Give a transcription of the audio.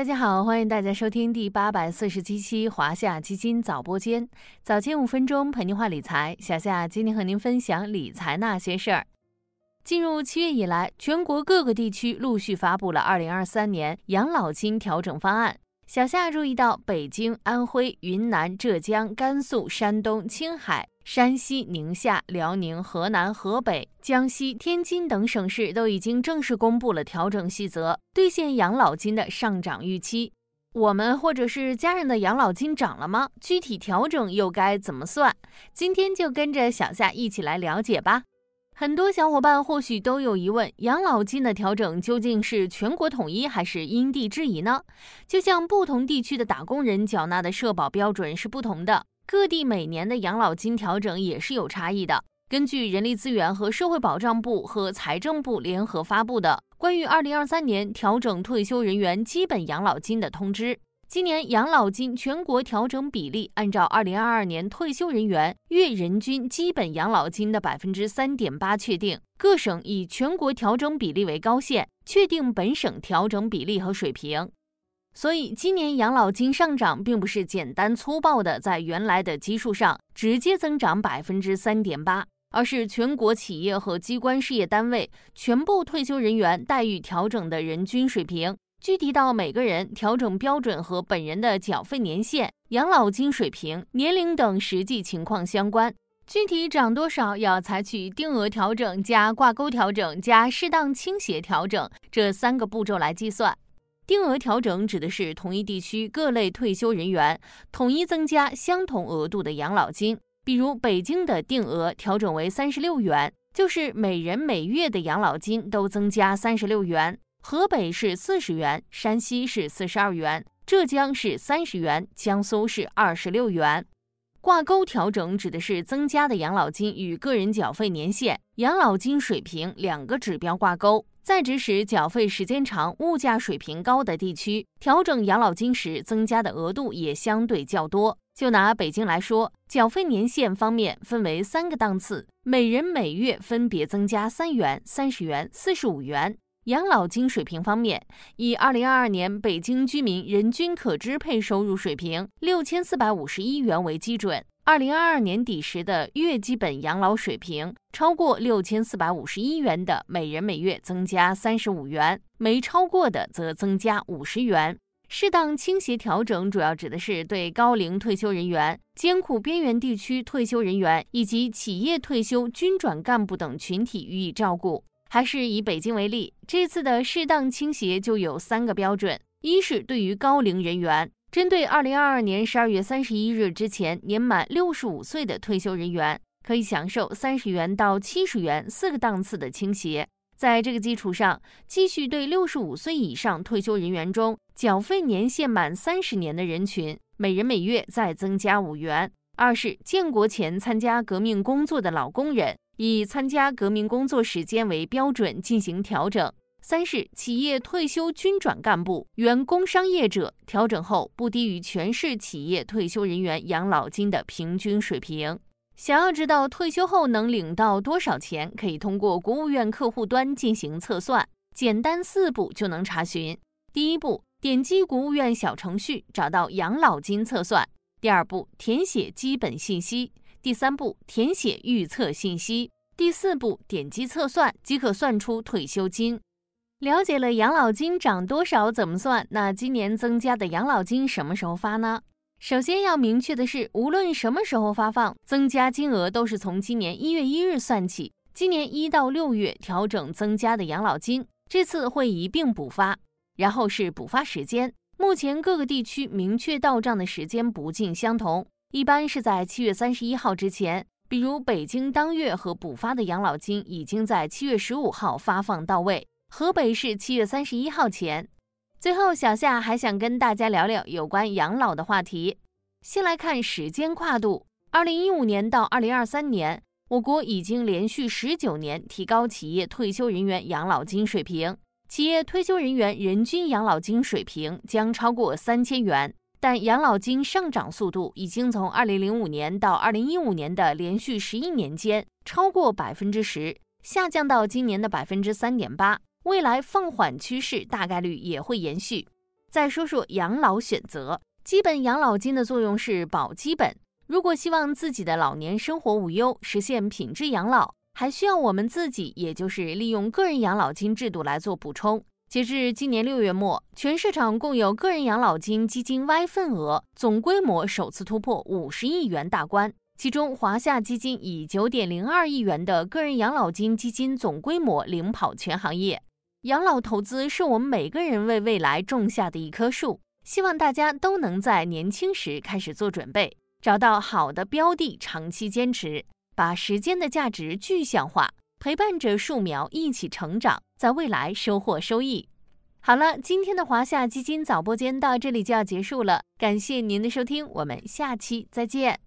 大家好，欢迎大家收听第八百四十七期华夏基金早播间，早间五分钟陪您话理财。小夏今天和您分享理财那些事儿。进入七月以来，全国各个地区陆续发布了二零二三年养老金调整方案。小夏注意到，北京、安徽、云南、浙江、甘肃、山东、青海。山西、宁夏、辽宁、河南、河北、江西、天津等省市都已经正式公布了调整细则，兑现养老金的上涨预期。我们或者是家人的养老金涨了吗？具体调整又该怎么算？今天就跟着小夏一起来了解吧。很多小伙伴或许都有疑问：养老金的调整究竟是全国统一还是因地制宜呢？就像不同地区的打工人缴纳的社保标准是不同的。各地每年的养老金调整也是有差异的。根据人力资源和社会保障部和财政部联合发布的关于二零二三年调整退休人员基本养老金的通知，今年养老金全国调整比例按照二零二二年退休人员月人均基本养老金的百分之三点八确定，各省以全国调整比例为高线，确定本省调整比例和水平。所以，今年养老金上涨并不是简单粗暴的在原来的基数上直接增长百分之三点八，而是全国企业和机关事业单位全部退休人员待遇调整的人均水平，具体到每个人调整标准和本人的缴费年限、养老金水平、年龄等实际情况相关。具体涨多少，要采取定额调整加挂钩调整加适当倾斜调整这三个步骤来计算。定额调整指的是同一地区各类退休人员统一增加相同额度的养老金，比如北京的定额调整为三十六元，就是每人每月的养老金都增加三十六元；河北是四十元，山西是四十二元，浙江是三十元，江苏是二十六元。挂钩调整指的是增加的养老金与个人缴费年限、养老金水平两个指标挂钩。在职时缴费时间长、物价水平高的地区调整养老金时，增加的额度也相对较多。就拿北京来说，缴费年限方面分为三个档次，每人每月分别增加三元、三十元、四十五元。养老金水平方面，以二零二二年北京居民人均可支配收入水平六千四百五十一元为基准。二零二二年底时的月基本养老水平超过六千四百五十一元的，每人每月增加三十五元；没超过的则增加五十元。适当倾斜调整主要指的是对高龄退休人员、艰苦边缘地区退休人员以及企业退休军转干部等群体予以照顾。还是以北京为例，这次的适当倾斜就有三个标准：一是对于高龄人员。针对二零二二年十二月三十一日之前年满六十五岁的退休人员，可以享受三十元到七十元四个档次的倾斜。在这个基础上，继续对六十五岁以上退休人员中缴费年限满三十年的人群，每人每月再增加五元。二是建国前参加革命工作的老工人，以参加革命工作时间为标准进行调整。三是企业退休军转干部、原工商业者调整后不低于全市企业退休人员养老金的平均水平。想要知道退休后能领到多少钱，可以通过国务院客户端进行测算，简单四步就能查询。第一步，点击国务院小程序，找到养老金测算。第二步，填写基本信息。第三步，填写预测信息。第四步，点击测算即可算出退休金。了解了养老金涨多少怎么算？那今年增加的养老金什么时候发呢？首先要明确的是，无论什么时候发放，增加金额都是从今年一月一日算起。今年一到六月调整增加的养老金，这次会一并补发。然后是补发时间，目前各个地区明确到账的时间不尽相同，一般是在七月三十一号之前。比如北京当月和补发的养老金已经在七月十五号发放到位。河北是七月三十一号前。最后，小夏还想跟大家聊聊有关养老的话题。先来看时间跨度，二零一五年到二零二三年，我国已经连续十九年提高企业退休人员养老金水平，企业退休人员人均养老金水平将超过三千元。但养老金上涨速度已经从二零零五年到二零一五年的连续十一年间超过百分之十，下降到今年的百分之三点八。未来放缓趋势大概率也会延续。再说说养老选择，基本养老金的作用是保基本。如果希望自己的老年生活无忧，实现品质养老，还需要我们自己，也就是利用个人养老金制度来做补充。截至今年六月末，全市场共有个人养老金基金 Y 份额总规模首次突破五十亿元大关，其中华夏基金以九点零二亿元的个人养老金基金总规模领跑全行业。养老投资是我们每个人为未来种下的一棵树，希望大家都能在年轻时开始做准备。找到好的标的，长期坚持，把时间的价值具象化，陪伴着树苗一起成长，在未来收获收益。好了，今天的华夏基金早播间到这里就要结束了，感谢您的收听，我们下期再见。